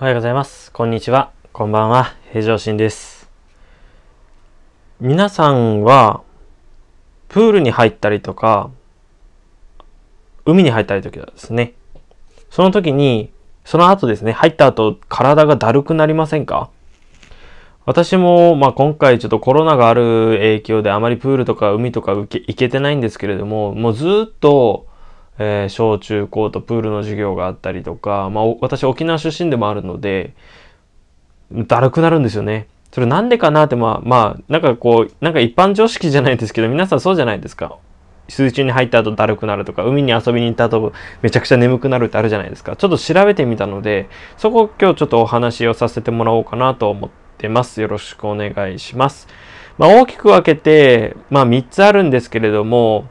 おはようございます。こんにちは。こんばんは。平常心です。皆さんは、プールに入ったりとか、海に入ったりときはですね、その時に、その後ですね、入った後、体がだるくなりませんか？私も、まあ、今回ちょっとコロナがある影響であまりプールとか海とか行け行けてないんですけれども、もうずっと、えー小中高とプールの授業があったりとか、まあ、私沖縄出身でもあるので、だるくなるんですよね。それなんでかなって、まあ、まあ、なんかこう、なんか一般常識じゃないですけど、皆さんそうじゃないですか。水中に入った後だるくなるとか、海に遊びに行った後めちゃくちゃ眠くなるってあるじゃないですか。ちょっと調べてみたので、そこを今日ちょっとお話をさせてもらおうかなと思ってます。よろしくお願いします。まあ、大きく分けて、まあ、3つあるんですけれども、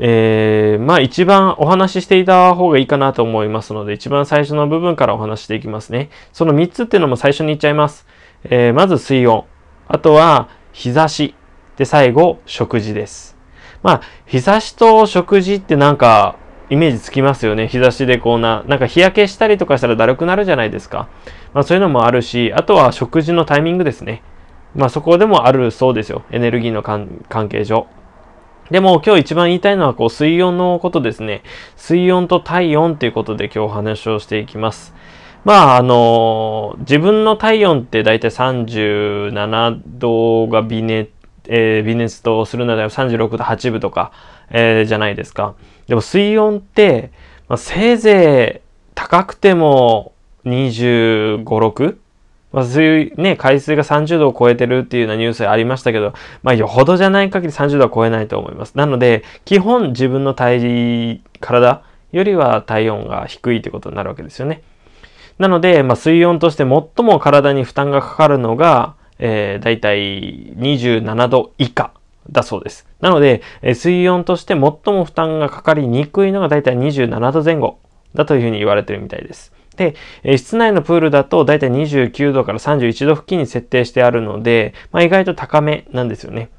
えー、まあ一番お話ししていた方がいいかなと思いますので、一番最初の部分からお話していきますね。その3つっていうのも最初に言っちゃいます。えー、まず水温。あとは日差し。で、最後、食事です。まあ、日差しと食事ってなんか、イメージつきますよね。日差しでこうな、なんか日焼けしたりとかしたらだるくなるじゃないですか。まあそういうのもあるし、あとは食事のタイミングですね。まあそこでもあるそうですよ。エネルギーの関関係上。でも今日一番言いたいのはこう水温のことですね。水温と体温ということで今日お話をしていきます。まああの自分の体温って大体37度が微熱、えー微熱とするなら36度8分とか、えーじゃないですか。でも水温って、まあ、せいぜい高くても25、6? まあ、水ね、海水が30度を超えてるっていうようなニュースありましたけど、まあ、よほどじゃない限り30度は超えないと思います。なので、基本自分の体、体よりは体温が低いということになるわけですよね。なので、まあ、水温として最も体に負担がかかるのが、えー、だいたい27度以下だそうです。なので、えー水温として最も負担がかかりにくいのがだいたい27度前後だというふうに言われてるみたいです。で、え室内のプールだとだいたい29度から31度付近に設定してあるので、まあ、意外と高めなんですよね。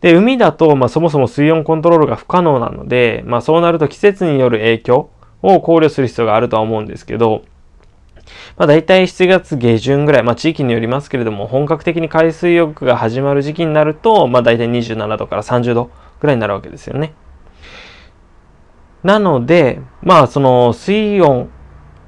で、海だと、まあ、そもそも水温コントロールが不可能なので、まあ、そうなると季節による影響を考慮する必要があるとは思うんですけど、まあ、大体7月下旬ぐらい、まあ、地域によりますけれども、本格的に海水浴が始まる時期になると、まあ、大体27度から30度ぐらいになるわけですよね。なので、まあ、その水温、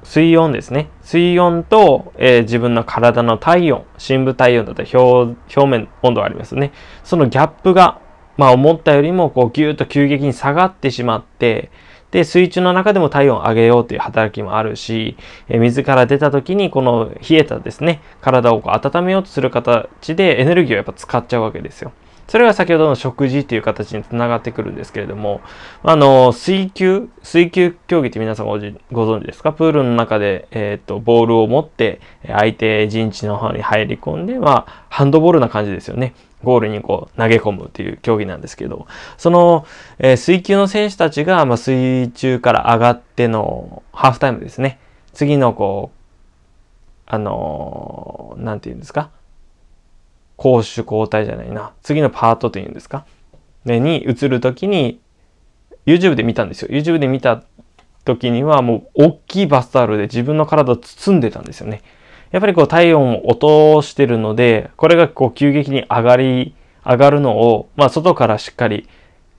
水温ですね。水温と、えー自分の体の体温、深部体温だったり表表面温度がありますね。そのギャップが、まあ思ったよりもこうギューッと急激に下がってしまって、で、水中の中でも体温を上げようという働きもあるし、えー水から出た時にこの冷えたですね、体をこう温めようとする形でエネルギーをやっぱ使っちゃうわけですよ。それが先ほどの食事という形につながってくるんですけれども、あの、水球、水球競技って皆さんご存知ですか？プールの中で、えっ、と、ボールを持って、相手陣地の方に入り込んで、まあ、ハンドボールな感じですよね。ゴールにこう投げ込むっていう競技なんですけど、その、えー水球の選手たちが、まあ、水中から上がってのハーフタイムですね。次のこう、あのーなんて言うんですか？攻守交代じゃないな。次のパートというんですか？ね、に移るときに、YouTube で見たんですよ。YouTube で見た時にはもう大きいバスタオルで自分の体を包んでたんですよね。やっぱりこう体温を落としてるので、これがこう急激に上がり、上がるのを、まあ外からしっかり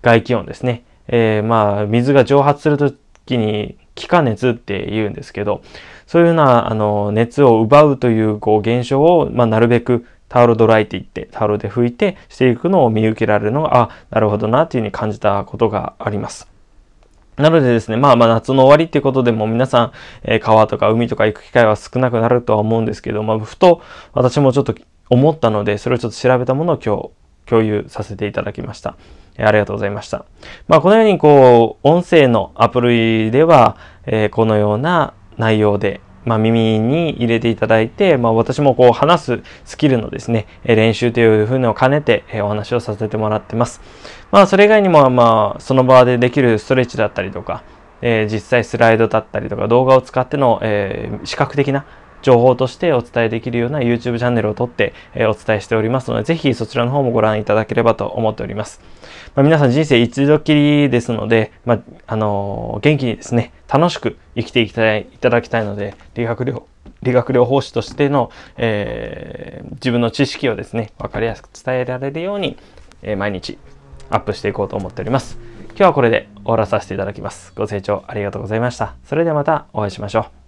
外気温ですね。えーまあ水が蒸発するときに気化熱って言うんですけど、そういうようなあの熱を奪うというこう現象を、まあ、なるべくタオルドライって言ってタオルで拭いてしていくのを見受けられるのが、あ、なるほどなっていうふうに感じたことがあります。なのでですね、まあまあ夏の終わりっていうことでも皆さん、えー川とか海とか行く機会は少なくなるとは思うんですけど、まあふと私もちょっと思ったので、それをちょっと調べたものを今日共有させていただきました。えーありがとうございました。まあこのようにこう、音声のアプリでは、えーこのような内容で、まあ耳に入れていただいて、まあ私もこう話すスキルのですね、練習というふうのを兼ねて、お話をさせてもらってます。まあそれ以外にもまあその場でできるストレッチだったりとか、えー実際スライドだったりとか動画を使っての、えー視覚的な情報としてお伝えできるような YouTube チャンネルを撮って、えお伝えしておりますので、ぜひそちらの方もご覧いただければと思っております。まあ、皆さん人生一度きりですので、まあ、あのー元気にですね、楽しく生きていきたい、いただきたいので、理学療、理学療法士としての、えー、自分の知識をですね、分かりやすく伝えられるように、えー、毎日アップしていこうと思っております。今日はこれで終わらさせていただきます。ご清聴ありがとうございました。それではまたお会いしましょう。